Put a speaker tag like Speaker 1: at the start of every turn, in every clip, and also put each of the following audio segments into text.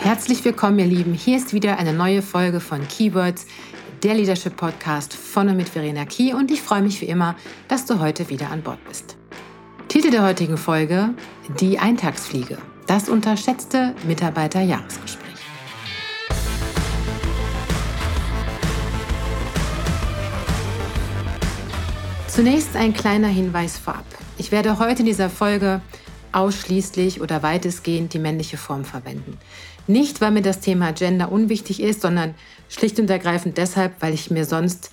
Speaker 1: Herzlich willkommen, ihr Lieben. Hier ist wieder eine neue Folge von Keywords, der Leadership Podcast von und mit Verena Key und ich freue mich wie immer, dass du heute wieder an Bord bist. Titel der heutigen Folge: Die Eintagsfliege. Das unterschätzte Mitarbeiterjahresgespräch. Zunächst ein kleiner Hinweis vorab. Ich werde heute in dieser Folge ausschließlich oder weitestgehend die männliche Form verwenden. Nicht, weil mir das Thema Gender unwichtig ist, sondern schlicht und ergreifend deshalb, weil ich mir sonst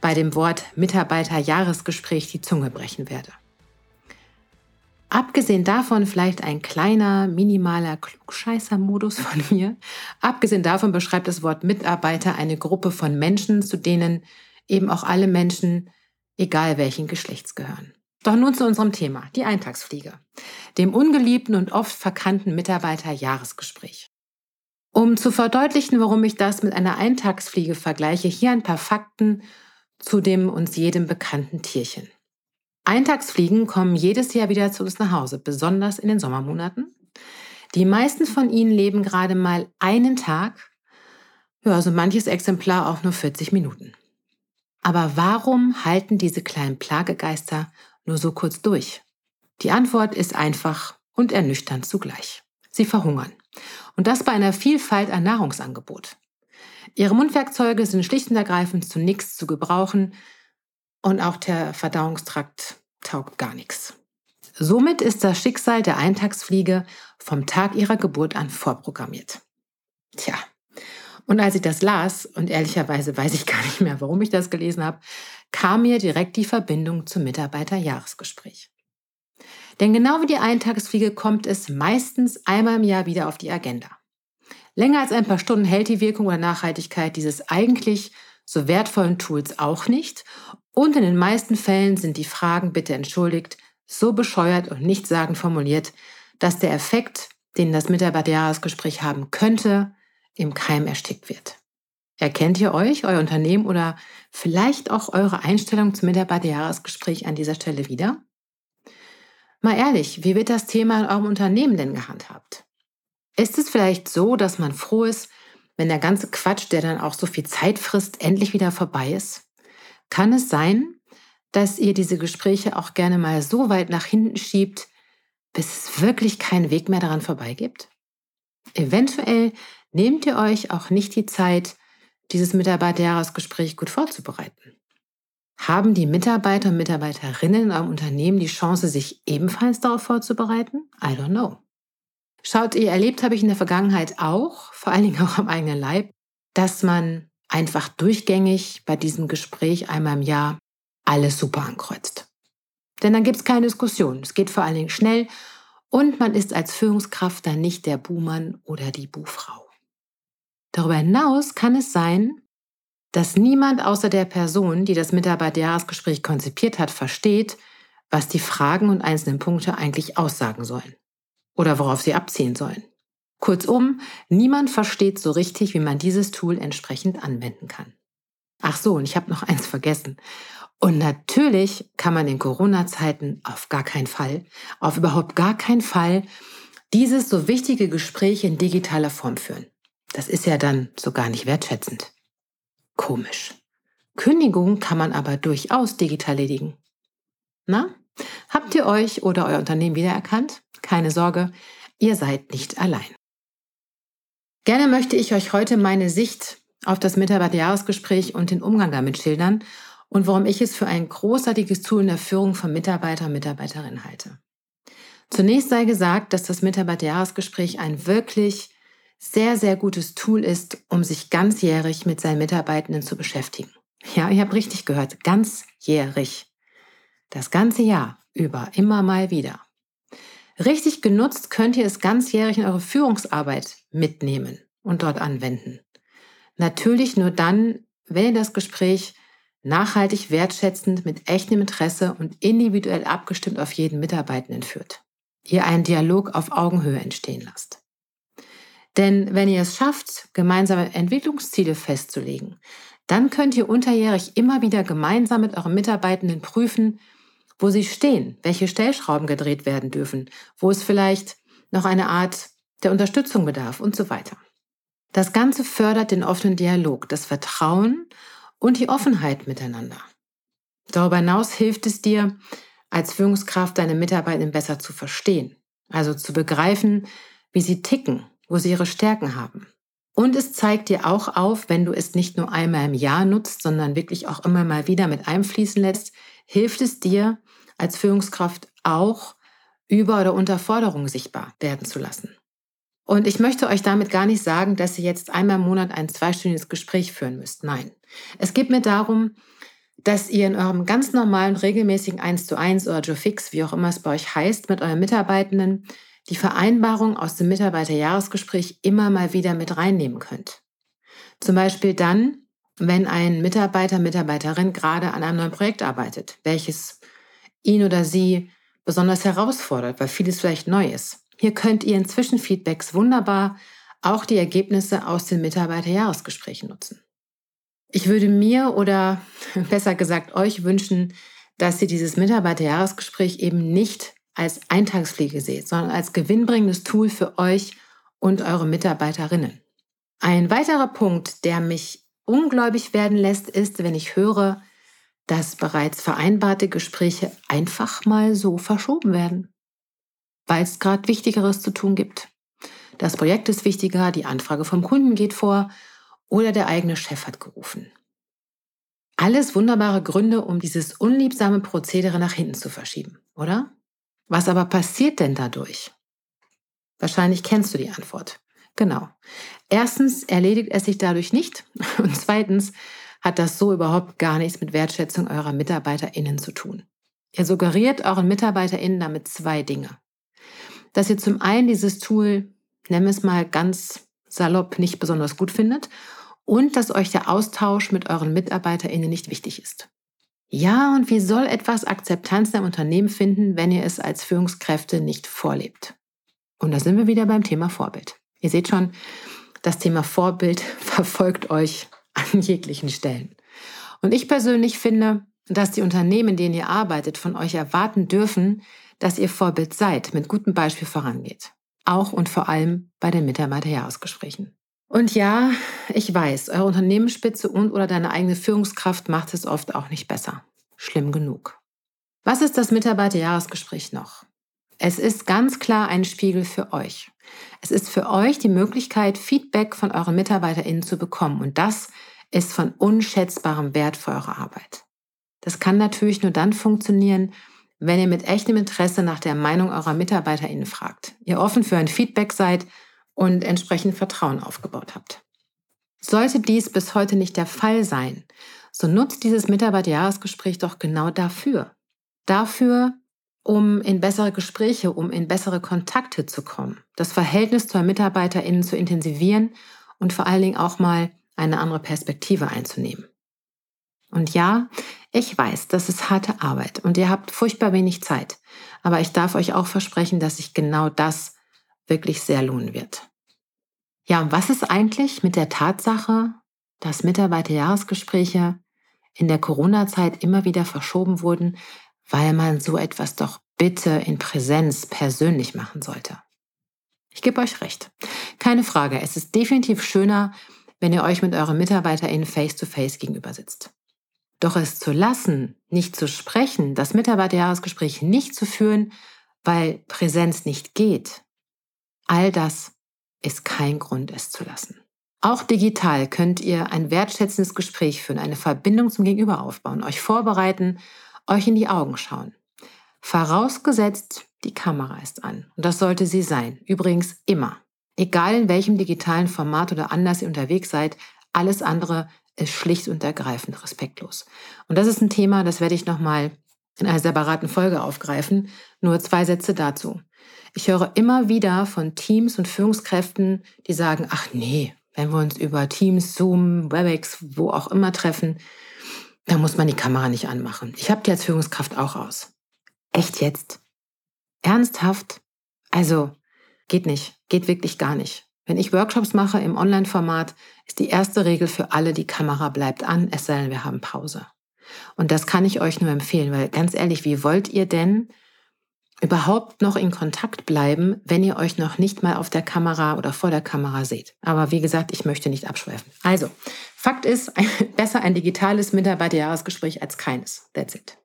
Speaker 1: bei dem Wort Mitarbeiterjahresgespräch die Zunge brechen werde. Abgesehen davon vielleicht ein kleiner, minimaler Klugscheißer-Modus von mir. Abgesehen davon beschreibt das Wort Mitarbeiter eine Gruppe von Menschen, zu denen eben auch alle Menschen, egal welchen Geschlechts gehören. Doch nun zu unserem Thema, die Eintagsfliege, dem ungeliebten und oft verkannten Mitarbeiterjahresgespräch. Um zu verdeutlichen, warum ich das mit einer Eintagsfliege vergleiche, hier ein paar Fakten zu dem uns jedem bekannten Tierchen. Eintagsfliegen kommen jedes Jahr wieder zu uns nach Hause, besonders in den Sommermonaten. Die meisten von ihnen leben gerade mal einen Tag, ja, also manches Exemplar auch nur 40 Minuten. Aber warum halten diese kleinen Plagegeister nur so kurz durch? Die Antwort ist einfach und ernüchternd zugleich. Sie verhungern. Und das bei einer Vielfalt an Nahrungsangebot. Ihre Mundwerkzeuge sind schlicht und ergreifend zu nichts zu gebrauchen und auch der Verdauungstrakt taugt gar nichts. Somit ist das Schicksal der Eintagsfliege vom Tag ihrer Geburt an vorprogrammiert. Tja, und als ich das las, und ehrlicherweise weiß ich gar nicht mehr, warum ich das gelesen habe, kam mir direkt die Verbindung zum Mitarbeiterjahresgespräch. Denn genau wie die Eintagesfliege kommt es meistens einmal im Jahr wieder auf die Agenda. Länger als ein paar Stunden hält die Wirkung oder Nachhaltigkeit dieses eigentlich so wertvollen Tools auch nicht. Und in den meisten Fällen sind die Fragen, bitte entschuldigt, so bescheuert und nichtssagend formuliert, dass der Effekt, den das Mitarbeiterjahresgespräch haben könnte, im Keim erstickt wird. Erkennt ihr euch, euer Unternehmen oder vielleicht auch eure Einstellung zum Mitarbeiterjahresgespräch an dieser Stelle wieder? Mal ehrlich, wie wird das Thema in eurem Unternehmen denn gehandhabt? Ist es vielleicht so, dass man froh ist, wenn der ganze Quatsch, der dann auch so viel Zeit frisst, endlich wieder vorbei ist? Kann es sein, dass ihr diese Gespräche auch gerne mal so weit nach hinten schiebt, bis es wirklich keinen Weg mehr daran vorbei gibt? Eventuell nehmt ihr euch auch nicht die Zeit, dieses Mitarbeiterjahresgespräch gut vorzubereiten. Haben die Mitarbeiter und Mitarbeiterinnen in eurem Unternehmen die Chance, sich ebenfalls darauf vorzubereiten? I don't know. Schaut, ihr erlebt habe ich in der Vergangenheit auch, vor allen Dingen auch am eigenen Leib, dass man einfach durchgängig bei diesem Gespräch einmal im Jahr alles super ankreuzt. Denn dann gibt es keine Diskussion. Es geht vor allen Dingen schnell und man ist als Führungskraft dann nicht der Buhmann oder die Buhfrau. Darüber hinaus kann es sein, dass niemand außer der Person, die das Mitarbeiterjahresgespräch konzipiert hat, versteht, was die Fragen und einzelnen Punkte eigentlich aussagen sollen oder worauf sie abziehen sollen. Kurzum, niemand versteht so richtig, wie man dieses Tool entsprechend anwenden kann. Ach so, und ich habe noch eins vergessen. Und natürlich kann man in Corona-Zeiten auf gar keinen Fall, auf überhaupt gar keinen Fall dieses so wichtige Gespräch in digitaler Form führen. Das ist ja dann so gar nicht wertschätzend. Komisch. Kündigungen kann man aber durchaus digital erledigen. Na, habt ihr euch oder euer Unternehmen wiedererkannt? Keine Sorge, ihr seid nicht allein. Gerne möchte ich euch heute meine Sicht auf das Mitarbeiterjahresgespräch und den Umgang damit schildern und warum ich es für ein großartiges Tool in der Führung von Mitarbeiter und Mitarbeiterinnen halte. Zunächst sei gesagt, dass das Mitarbeiterjahresgespräch ein wirklich sehr, sehr gutes Tool ist, um sich ganzjährig mit seinen Mitarbeitenden zu beschäftigen. Ja, ihr habt richtig gehört, ganzjährig. Das ganze Jahr über, immer mal wieder. Richtig genutzt könnt ihr es ganzjährig in eure Führungsarbeit mitnehmen und dort anwenden. Natürlich nur dann, wenn ihr das Gespräch nachhaltig wertschätzend mit echtem Interesse und individuell abgestimmt auf jeden Mitarbeitenden führt. Ihr einen Dialog auf Augenhöhe entstehen lasst. Denn wenn ihr es schafft, gemeinsame Entwicklungsziele festzulegen, dann könnt ihr unterjährig immer wieder gemeinsam mit euren Mitarbeitenden prüfen, wo sie stehen, welche Stellschrauben gedreht werden dürfen, wo es vielleicht noch eine Art der Unterstützung bedarf und so weiter. Das Ganze fördert den offenen Dialog, das Vertrauen und die Offenheit miteinander. Darüber hinaus hilft es dir, als Führungskraft deine Mitarbeitenden besser zu verstehen, also zu begreifen, wie sie ticken, wo sie ihre Stärken haben. Und es zeigt dir auch auf, wenn du es nicht nur einmal im Jahr nutzt, sondern wirklich auch immer mal wieder mit einfließen lässt, hilft es dir als Führungskraft auch, Über- oder Unterforderung sichtbar werden zu lassen. Und ich möchte euch damit gar nicht sagen, dass ihr jetzt einmal im Monat ein zweistündiges Gespräch führen müsst. Nein. Es geht mir darum, dass ihr in eurem ganz normalen, regelmäßigen 1 zu 1 oder Joe Fix, wie auch immer es bei euch heißt, mit euren Mitarbeitenden die Vereinbarung aus dem Mitarbeiterjahresgespräch immer mal wieder mit reinnehmen könnt. Zum Beispiel dann, wenn ein Mitarbeiter, Mitarbeiterin gerade an einem neuen Projekt arbeitet, welches ihn oder sie besonders herausfordert, weil vieles vielleicht neu ist. Hier könnt ihr in Zwischenfeedbacks wunderbar auch die Ergebnisse aus den Mitarbeiterjahresgesprächen nutzen. Ich würde mir oder besser gesagt euch wünschen, dass ihr dieses Mitarbeiterjahresgespräch eben nicht als Eintagspflege seht, sondern als gewinnbringendes Tool für euch und eure Mitarbeiterinnen. Ein weiterer Punkt, der mich ungläubig werden lässt, ist, wenn ich höre, dass bereits vereinbarte Gespräche einfach mal so verschoben werden, weil es gerade Wichtigeres zu tun gibt. Das Projekt ist wichtiger, die Anfrage vom Kunden geht vor oder der eigene Chef hat gerufen. Alles wunderbare Gründe, um dieses unliebsame Prozedere nach hinten zu verschieben, oder? Was aber passiert denn dadurch? Wahrscheinlich kennst du die Antwort. Genau. Erstens erledigt es sich dadurch nicht und zweitens hat das so überhaupt gar nichts mit Wertschätzung eurer MitarbeiterInnen zu tun. Ihr suggeriert euren MitarbeiterInnen damit zwei Dinge. Dass ihr zum einen dieses Tool, nennen wir es mal ganz salopp, nicht besonders gut findet und dass euch der Austausch mit euren MitarbeiterInnen nicht wichtig ist. Ja, und wie soll etwas Akzeptanz im Unternehmen finden, wenn ihr es als Führungskräfte nicht vorlebt? Und da sind wir wieder beim Thema Vorbild. Ihr seht schon, das Thema Vorbild verfolgt euch an jeglichen Stellen. Und ich persönlich finde, dass die Unternehmen, in denen ihr arbeitet, von euch erwarten dürfen, dass ihr Vorbild seid, mit gutem Beispiel vorangeht. Auch und vor allem bei den Mitarbeiterjahresgesprächen. Und ja, ich weiß, eure Unternehmensspitze und oder deine eigene Führungskraft macht es oft auch nicht besser. Schlimm genug. Was ist das Mitarbeiterjahresgespräch noch? Es ist ganz klar ein Spiegel für euch. Es ist für euch die Möglichkeit, Feedback von euren MitarbeiterInnen zu bekommen. Und das ist von unschätzbarem Wert für eure Arbeit. Das kann natürlich nur dann funktionieren, wenn ihr mit echtem Interesse nach der Meinung eurer MitarbeiterInnen fragt, ihr offen für ein Feedback seid und entsprechend Vertrauen aufgebaut habt. Sollte dies bis heute nicht der Fall sein, so nutzt dieses Mitarbeiterjahresgespräch doch genau dafür. Dafür, um in bessere Gespräche, um in bessere Kontakte zu kommen, das Verhältnis zur MitarbeiterInnen zu intensivieren und vor allen Dingen auch mal eine andere Perspektive einzunehmen. Und ja, ich weiß, das ist harte Arbeit und ihr habt furchtbar wenig Zeit, aber ich darf euch auch versprechen, dass sich genau das wirklich sehr lohnen wird. Ja, und was ist eigentlich mit der Tatsache, dass Mitarbeiterjahresgespräche in der Corona-Zeit immer wieder verschoben wurden, weil man so etwas doch bitte in Präsenz persönlich machen sollte? Ich gebe euch recht. Keine Frage, es ist definitiv schöner, wenn ihr euch mit euren MitarbeiterInnen face-to-face gegenüber sitzt. Doch es zu lassen, nicht zu sprechen, das Mitarbeiterjahresgespräch nicht zu führen, weil Präsenz nicht geht, All das ist kein Grund, es zu lassen. Auch digital könnt ihr ein wertschätzendes Gespräch führen, eine Verbindung zum Gegenüber aufbauen, euch vorbereiten, euch in die Augen schauen. Vorausgesetzt, die Kamera ist an. Und das sollte sie sein. Übrigens immer. Egal in welchem digitalen Format oder anders ihr unterwegs seid, alles andere ist schlicht und ergreifend respektlos. Und das ist ein Thema, das werde ich nochmal in einer separaten Folge aufgreifen. Nur zwei Sätze dazu. Ich höre immer wieder von Teams und Führungskräften, die sagen, ach nee, wenn wir uns über Teams, Zoom, WebEx, wo auch immer treffen, da muss man die Kamera nicht anmachen. Ich habe die als Führungskraft auch aus. Echt jetzt? Ernsthaft? Also, geht nicht, geht wirklich gar nicht. Wenn ich Workshops mache im Online-Format, ist die erste Regel für alle, die Kamera bleibt an, es sei denn, wir haben Pause. Und das kann ich euch nur empfehlen, weil ganz ehrlich, wie wollt ihr denn überhaupt noch in Kontakt bleiben, wenn ihr euch noch nicht mal auf der Kamera oder vor der Kamera seht. Aber wie gesagt, ich möchte nicht abschweifen. Also, Fakt ist, besser ein digitales Mitarbeiterjahresgespräch als keines. That's it.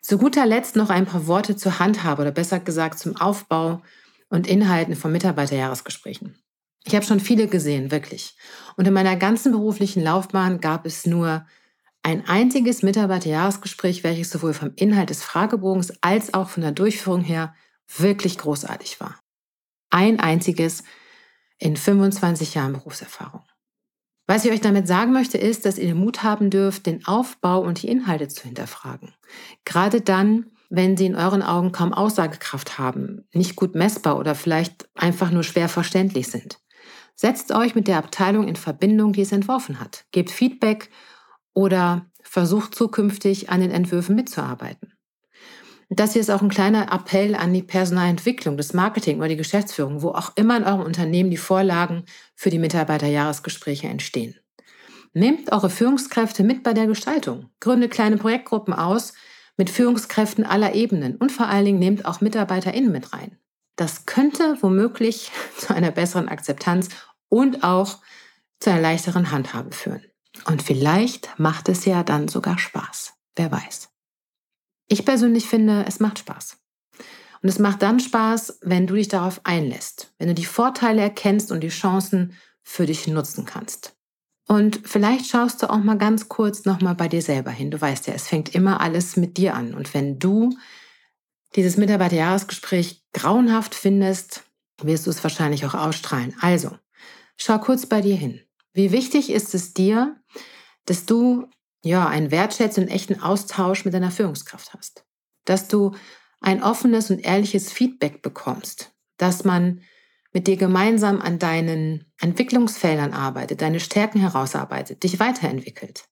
Speaker 1: Zu guter Letzt noch ein paar Worte zur Handhabe oder besser gesagt zum Aufbau und Inhalten von Mitarbeiterjahresgesprächen. Ich habe schon viele gesehen, wirklich. Und in meiner ganzen beruflichen Laufbahn gab es nur ein einziges Mitarbeiterjahresgespräch, welches sowohl vom Inhalt des Fragebogens als auch von der Durchführung her wirklich großartig war. Ein einziges in 25 Jahren Berufserfahrung. Was ich euch damit sagen möchte, ist, dass ihr den Mut haben dürft, den Aufbau und die Inhalte zu hinterfragen. Gerade dann, wenn sie in euren Augen kaum Aussagekraft haben, nicht gut messbar oder vielleicht einfach nur schwer verständlich sind. Setzt euch mit der Abteilung in Verbindung, die es entworfen hat. Gebt Feedback oder versucht zukünftig an den Entwürfen mitzuarbeiten. Das hier ist auch ein kleiner Appell an die Personalentwicklung, das Marketing oder die Geschäftsführung, wo auch immer in eurem Unternehmen die Vorlagen für die Mitarbeiterjahresgespräche entstehen. Nehmt eure Führungskräfte mit bei der Gestaltung. Gründet kleine Projektgruppen aus mit Führungskräften aller Ebenen und vor allen Dingen nehmt auch MitarbeiterInnen mit rein. Das könnte womöglich zu einer besseren Akzeptanz und auch zu einer leichteren Handhabe führen. Und vielleicht macht es ja dann sogar Spaß. Wer weiß. Ich persönlich finde, es macht Spaß. Und es macht dann Spaß, wenn du dich darauf einlässt, wenn du die Vorteile erkennst und die Chancen für dich nutzen kannst. Und vielleicht schaust du auch mal ganz kurz nochmal bei dir selber hin. Du weißt ja, es fängt immer alles mit dir an. Und wenn du dieses Mitarbeiterjahresgespräch grauenhaft findest, wirst du es wahrscheinlich auch ausstrahlen. Also, schau kurz bei dir hin. Wie wichtig ist es dir, dass du ja einen wertschätzenden, echten Austausch mit deiner Führungskraft hast? Dass du ein offenes und ehrliches Feedback bekommst, dass man mit dir gemeinsam an deinen Entwicklungsfeldern arbeitet, deine Stärken herausarbeitet, dich weiterentwickelt.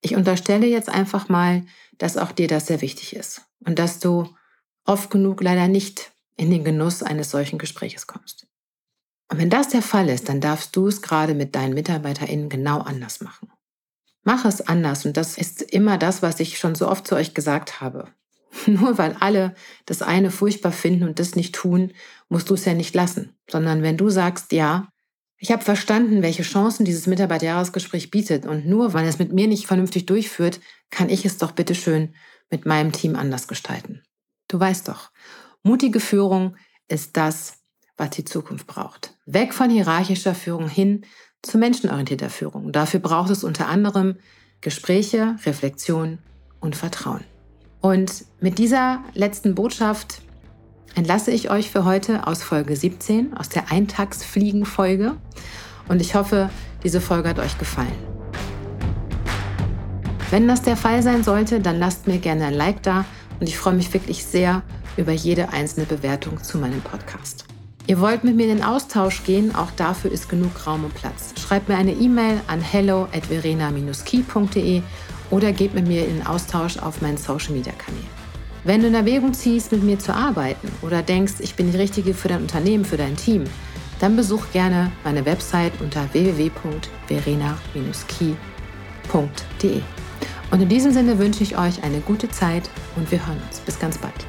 Speaker 1: Ich unterstelle jetzt einfach mal, dass auch dir das sehr wichtig ist und dass du oft genug leider nicht in den Genuss eines solchen Gespräches kommst. Und wenn das der Fall ist, dann darfst du es gerade mit deinen MitarbeiterInnen genau anders machen. Mach es anders und das ist immer das, was ich schon so oft zu euch gesagt habe. Nur weil alle das eine furchtbar finden und das nicht tun, musst du es ja nicht lassen, sondern wenn du sagst, ja, ich habe verstanden, welche Chancen dieses Mitarbeiterjahresgespräch bietet und nur weil es mit mir nicht vernünftig durchführt, kann ich es doch bitteschön mit meinem Team anders gestalten. Du weißt doch, mutige Führung ist das, was die Zukunft braucht. Weg von hierarchischer Führung hin zu menschenorientierter Führung. Dafür braucht es unter anderem Gespräche, Reflexion und Vertrauen. Und mit dieser letzten Botschaft entlasse ich euch für heute aus Folge 17, aus der Eintagsfliegen-Folge. Und ich hoffe, diese Folge hat euch gefallen. Wenn das der Fall sein sollte, dann lasst mir gerne ein Like da und ich freue mich wirklich sehr über jede einzelne Bewertung zu meinem Podcast. Ihr wollt mit mir in den Austausch gehen, auch dafür ist genug Raum und Platz. Schreibt mir eine E-Mail an hello at verena-key.de oder geht mit mir in den Austausch auf meinen Social Media Kanälen. Wenn du in Erwägung ziehst, mit mir zu arbeiten oder denkst, ich bin die Richtige für dein Unternehmen, für dein Team, dann besuch gerne meine Website unter www.verena-key.de. Und in diesem Sinne wünsche ich euch eine gute Zeit und wir hören uns. Bis ganz bald.